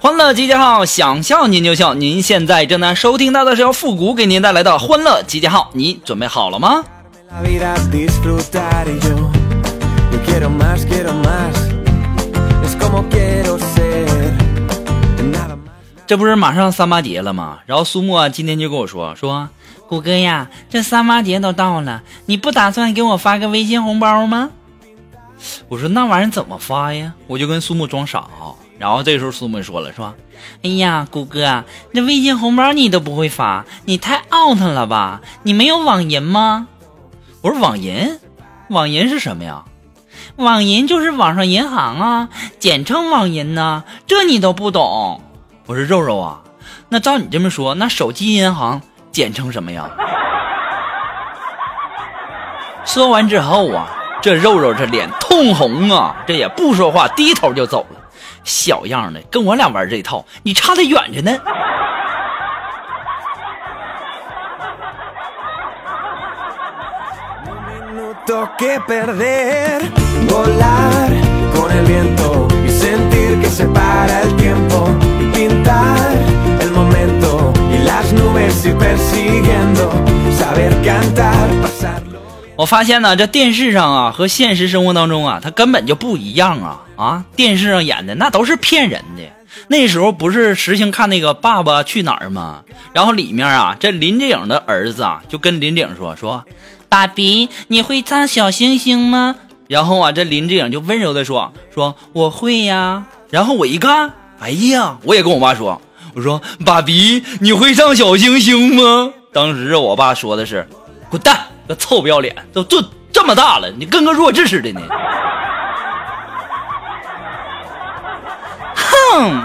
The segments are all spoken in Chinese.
欢乐集结号，想笑您就笑。您现在正在收听到的是由复古给您带来的欢乐集结号，你准备好了吗.这不是马上三八节了吗？然后苏沫啊，今天就跟我说说，谷歌呀，这三八节都到了，你不打算给我发个微信红包吗？我说那玩意儿怎么发呀？我就跟苏沫装傻啊。然后这时候苏木说了，说，哎呀，谷哥，这微信红包你都不会发，你太 out 了吧？你没有网银吗？我说网银，网银是什么呀？网银就是网上银行啊，简称网银呐、这你都不懂？我说肉肉啊，那照你这么说，那手机银行简称什么呀？说完之后啊，这肉肉这脸通红啊，这也不说话，低头就走了。小样的，跟我俩玩这套，你差得远着呢。我发现呢，这电视上啊和现实生活当中啊，它根本就不一样啊啊！电视上演的那都是骗人的。那时候不是实行看那个《爸爸去哪儿》吗？然后里面啊，这林志颖的儿子啊就跟林志颖说说：“爸比，你会唱小星星吗？”然后啊，这林志颖就温柔的说：“说我会呀。”然后我一看，哎呀，我也跟我妈说：“我说爸比，你会唱小星星吗？”当时我爸说的是：“滚蛋，个臭不要脸，都这这么大了，你跟个弱智似的呢。”哼，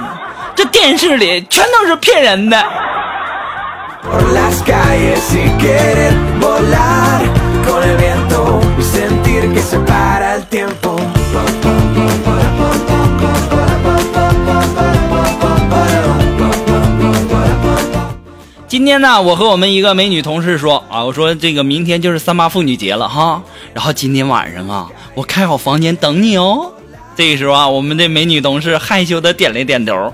这电视里全都是骗人的。天呢，我和我们一个美女同事说啊，我说这个明天就是三八妇女节了哈，然后今天晚上啊，我开好房间等你哦。这个时候啊，我们的美女同事害羞的点了点头，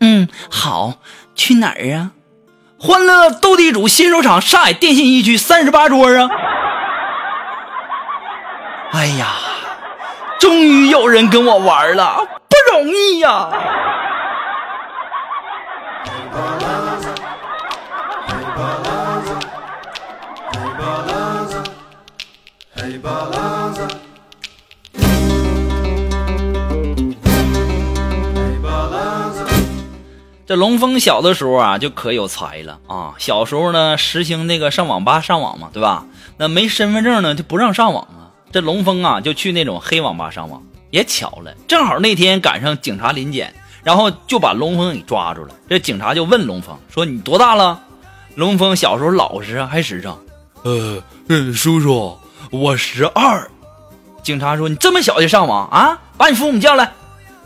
嗯，好，去哪儿啊？欢乐斗地主新手场上海电信一区三十八桌啊！哎呀，终于有人跟我玩了，不容易呀、这龙峰小的时候啊，就可有才了啊！小时候呢，实行那个上网吧上网嘛，对吧？那没身份证呢，就不让上网啊。这龙峰啊，就去那种黑网吧上网。也巧了，正好那天赶上警察临检，然后就把龙峰给抓住了。这警察就问龙峰说：“你多大了？”龙峰小时候老实啊，还实诚。呃，叔叔，我十二。警察说：“你这么小就上网啊？把你父母叫来。”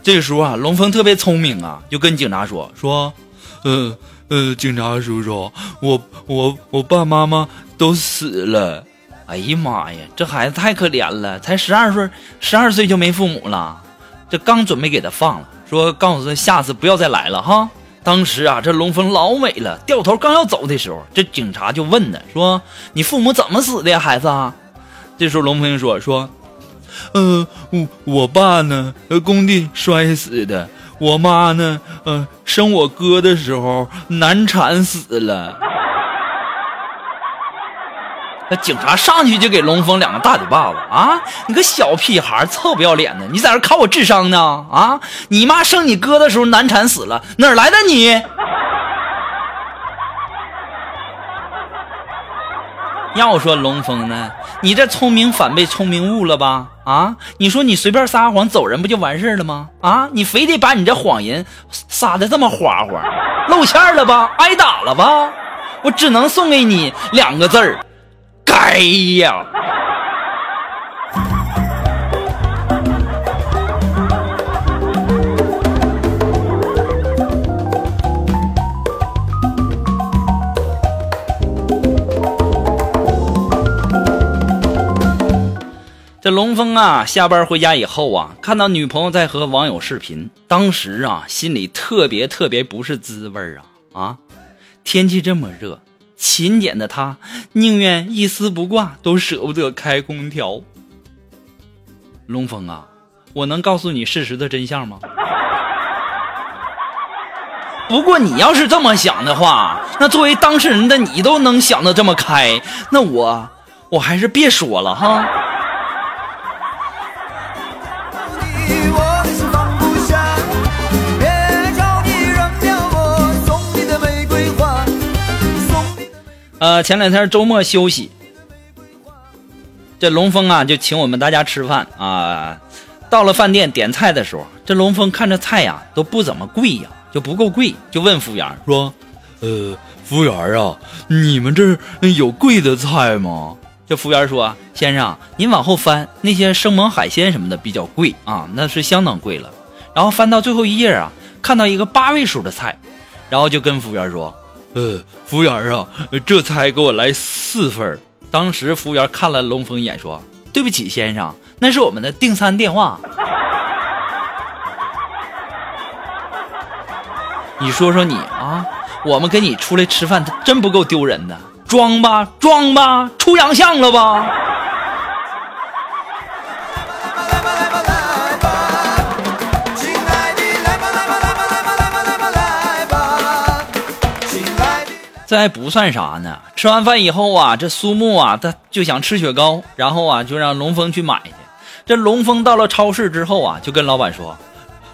这时候啊，龙峰特别聪明啊，就跟警察说：“说，呃呃，警察叔叔，我我我爸妈妈都死了。”哎呀妈呀，这孩子太可怜了，才十二岁，十二岁就没父母了。这刚准备给他放了，说告诉他下次不要再来了哈。当时啊，这龙峰老美了，掉头刚要走的时候，这警察就问他说：“你父母怎么死的呀，孩子？”这时候龙峰说：“说，呃，我我爸呢，工地摔死的；我妈呢，呃，生我哥的时候难产死了。”那警察上去就给龙峰两个大嘴巴子啊！你个小屁孩，臭不要脸的！你在这考我智商呢？啊！你妈生你哥的时候难产死了，哪来的你？要说龙峰呢，你这聪明反被聪明误了吧？啊，你说你随便撒谎走人不就完事了吗？啊，你非得把你这谎言撒的这么花花，露馅了吧？挨打了吧？我只能送给你两个字儿，该呀！这龙峰啊，下班回家以后啊，看到女朋友在和网友视频，当时啊，心里特别特别不是滋味啊啊！天气这么热，勤俭的他宁愿一丝不挂，都舍不得开空调。龙峰啊，我能告诉你事实的真相吗？不过你要是这么想的话，那作为当事人的你都能想得这么开，那我我还是别说了哈。呃，前两天周末休息，这龙峰啊就请我们大家吃饭啊。到了饭店点菜的时候，这龙峰看着菜呀都不怎么贵呀，就不够贵，就问服务员说：“呃，服务员啊，你们这儿有贵的菜吗？”这服务员说：“先生，您往后翻，那些生猛海鲜什么的比较贵啊，那是相当贵了。”然后翻到最后一页啊，看到一个八位数的菜，然后就跟服务员说。呃，服务员啊，这才给我来四份当时服务员看了龙峰一眼，说：“对不起，先生，那是我们的订餐电话。”你说说你啊，我们跟你出来吃饭，他真不够丢人的，装吧，装吧，出洋相了吧？这还不算啥呢。吃完饭以后啊，这苏木啊，他就想吃雪糕，然后啊，就让龙峰去买去。这龙峰到了超市之后啊，就跟老板说：“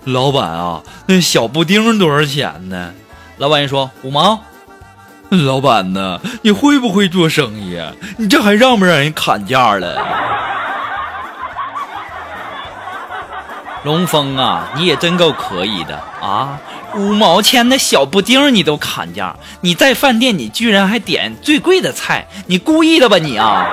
老板啊，那小布丁多少钱呢？”老板一说：“五毛。”老板呢，你会不会做生意？你这还让不让人砍价了？龙峰啊，你也真够可以的啊！五毛钱的小布丁你都砍价，你在饭店你居然还点最贵的菜，你故意的吧你啊？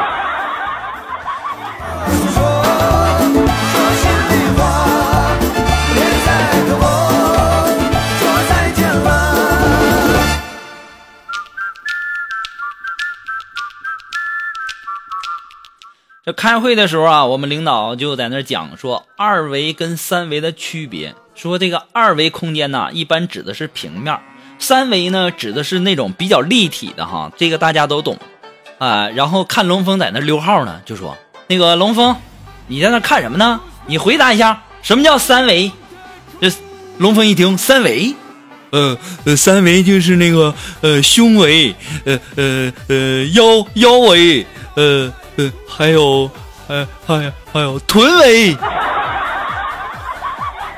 这开会的时候啊，我们领导就在那讲说二维跟三维的区别，说这个二维空间呐，一般指的是平面，三维呢指的是那种比较立体的哈，这个大家都懂啊。然后看龙峰在那溜号呢，就说那个龙峰，你在那看什么呢？你回答一下，什么叫三维？这龙峰一听三维，呃呃，三维就是那个呃胸围，呃呃呃腰腰围，呃嗯还有还还有还有臀围。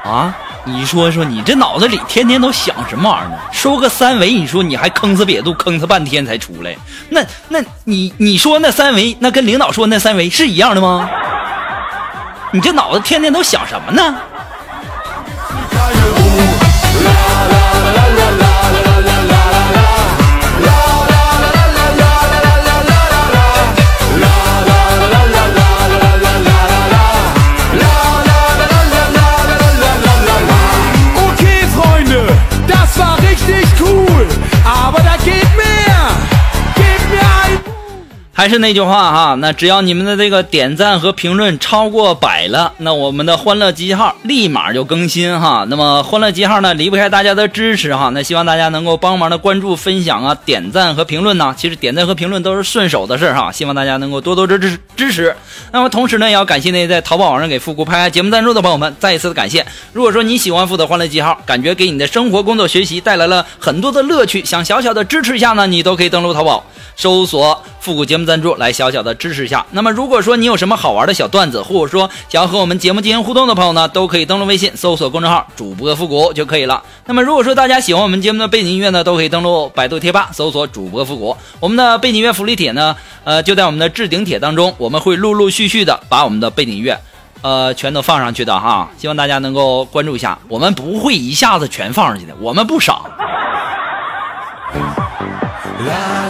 啊，你说说你这脑子里天天都想什么玩意儿呢？说个三维，你说你还吭哧瘪肚吭哧半天才出来，那那你你说那三维，那跟领导说那三维是一样的吗？你这脑子天天都想什么呢是那句话哈，那只要你们的这个点赞和评论超过百了，那我们的欢乐集号立马就更新哈。那么欢乐集号呢，离不开大家的支持哈。那希望大家能够帮忙的关注、分享啊、点赞和评论呢。其实点赞和评论都是顺手的事哈。希望大家能够多多支持支持。那么同时呢，也要感谢那些在淘宝网上给复古拍节目赞助的朋友们，再一次的感谢。如果说你喜欢复的欢乐记号，感觉给你的生活、工作、学习带来了很多的乐趣，想小小的支持一下呢，你都可以登录淘宝搜索“复古节目赞助”来小小的支持一下。那么，如果说你有什么好玩的小段子，或者说想要和我们节目进行互动的朋友呢，都可以登录微信搜索公众号“主播复古”就可以了。那么，如果说大家喜欢我们节目的背景音乐呢，都可以登录百度贴吧搜索“主播复古”。我们的背景音乐福利帖呢，呃，就在我们的置顶帖当中，我们会陆陆续续的把我们的背景音乐。呃，全都放上去的哈，希望大家能够关注一下。我们不会一下子全放上去的，我们不傻。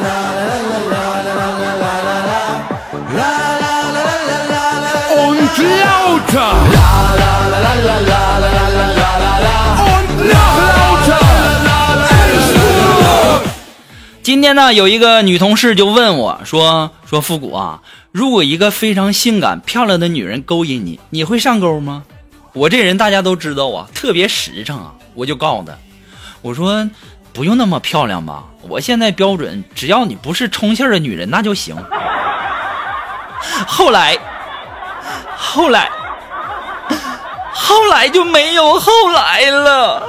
今天呢，有一个女同事就问我说：“说复古啊，如果一个非常性感漂亮的女人勾引你，你会上钩吗？”我这人大家都知道啊，特别实诚啊，我就告诉她，我说不用那么漂亮吧，我现在标准，只要你不是充气的女人那就行。后来，后来，后来就没有后来了。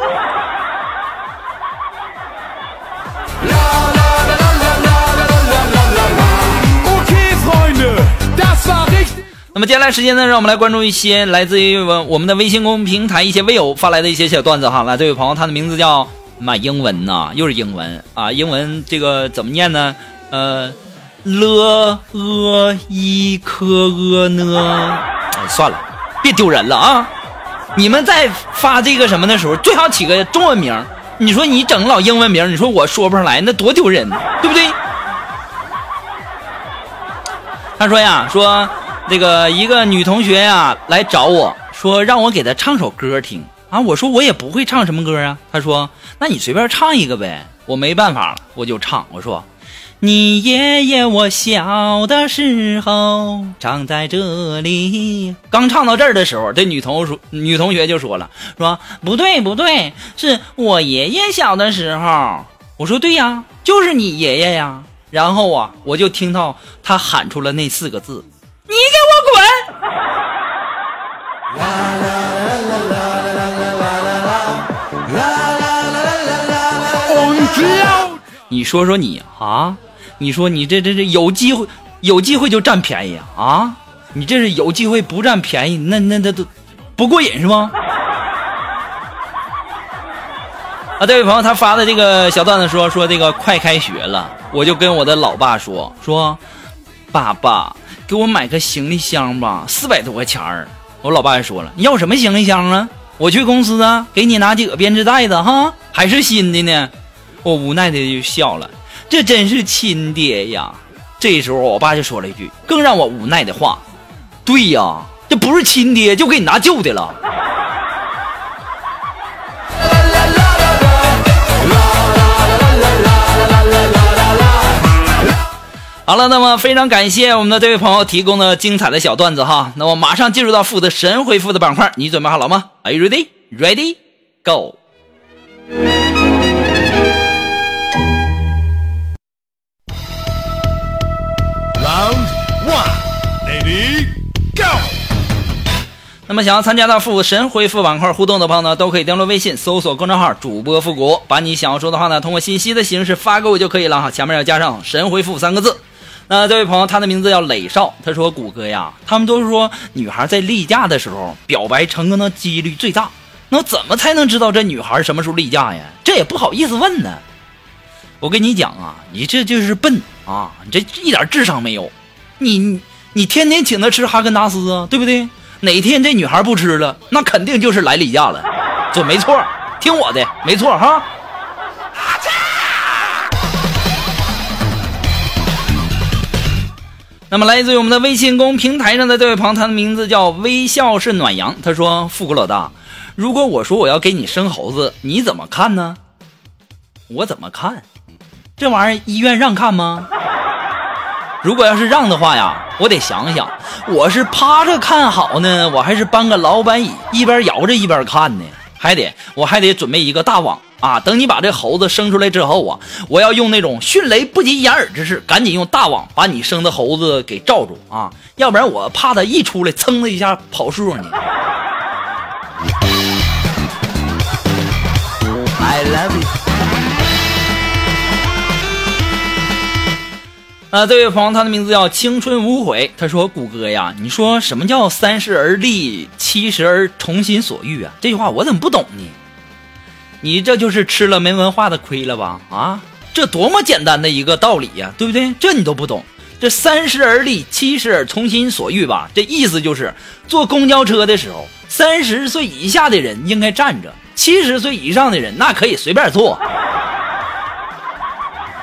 那么接下来时间呢，让我们来关注一些来自于我我们的微信公众平台一些微友发来的一些小段子哈。来，这位朋友，他的名字叫妈英文呐，又是英文啊，英文这个怎么念呢？呃了呃一科呃呢？哎，算了，别丢人了啊！你们在发这个什么的时候，最好起个中文名。你说你整老英文名，你说我说不上来，那多丢人，对不对？他说呀，说这个一个女同学呀来找我说让我给她唱首歌听啊，我说我也不会唱什么歌啊。他说那你随便唱一个呗，我没办法了，我就唱。我说你爷爷我小的时候长在这里。刚唱到这儿的时候，这女同说女同学就说了，说不对不对，是我爷爷小的时候。我说对呀，就是你爷爷呀。然后啊，我就听到他喊出了那四个字：“你给我滚！”你说说你啊，你说你这这这有机会有机会就占便宜啊！你这是有机会不占便宜，那那那都不过瘾是吗？啊，这位朋友他发的这个小段子说说这个快开学了，我就跟我的老爸说说，爸爸给我买个行李箱吧，四百多块钱儿。我老爸也说了，你要什么行李箱啊？我去公司啊，给你拿几个编织袋子哈，还是新的呢。我无奈的就笑了，这真是亲爹呀！这时候我爸就说了一句更让我无奈的话：“对呀，这不是亲爹，就给你拿旧的了。”好了，那么非常感谢我们的这位朋友提供的精彩的小段子哈。那么马上进入到负责神回复的板块，你准备好了吗？Are you ready? Ready? Go! Round one. Ready, go. 那么想要参加到复神回复板块互动的朋友呢，都可以登录微信搜索公众号“主播复古”，把你想要说的话呢，通过信息的形式发给我就可以了哈，前面要加上“神回复”三个字。那这位朋友，他的名字叫磊少，他说：“谷歌呀，他们都是说女孩在例假的时候表白成功的几率最大，那怎么才能知道这女孩什么时候例假呀？这也不好意思问呢。我跟你讲啊，你这就是笨啊，你这一点智商没有。你你天天请她吃哈根达斯啊，对不对？哪天这女孩不吃了，那肯定就是来例假了，准没错，听我的，没错哈。那么来自于我们的微信公平台上的这位朋友，他的名字叫微笑是暖阳。他说：“富国老大，如果我说我要给你生猴子，你怎么看呢？”我怎么看？这玩意儿医院让看吗？如果要是让的话呀，我得想想，我是趴着看好呢，我还是搬个老板椅一边摇着一边看呢？还得我还得准备一个大网啊！等你把这猴子生出来之后啊，我要用那种迅雷不及掩耳之势，赶紧用大网把你生的猴子给罩住啊！要不然我怕它一出来，噌的一下跑树上去。I love you。啊，这位朋友，他的名字叫青春无悔。他说：“谷歌呀，你说什么叫三十而立，七十而从心所欲啊？这句话我怎么不懂呢？你这就是吃了没文化的亏了吧？啊，这多么简单的一个道理呀，对不对？这你都不懂？这三十而立，七十而从心所欲吧？这意思就是坐公交车的时候，三十岁以下的人应该站着，七十岁以上的人那可以随便坐。”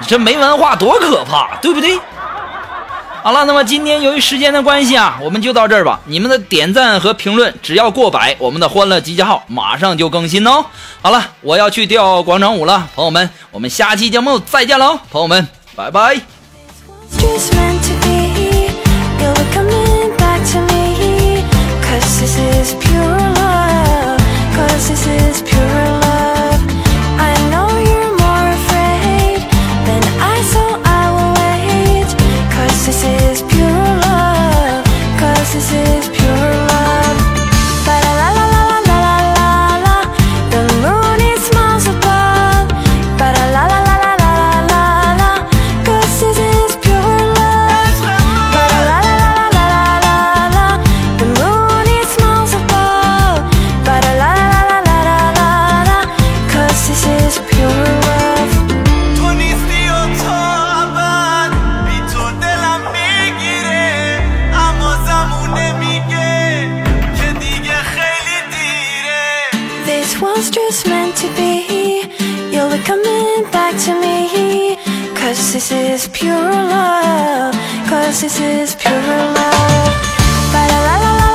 你这没文化多可怕，对不对？好了，那么今天由于时间的关系啊，我们就到这儿吧。你们的点赞和评论只要过百，我们的欢乐集结号马上就更新哦。好了，我要去跳广场舞了，朋友们，我们下期节目再见喽，朋友们，拜拜。be You'll be coming back to me Cause this is pure love Cause this is pure love ba la la, -la.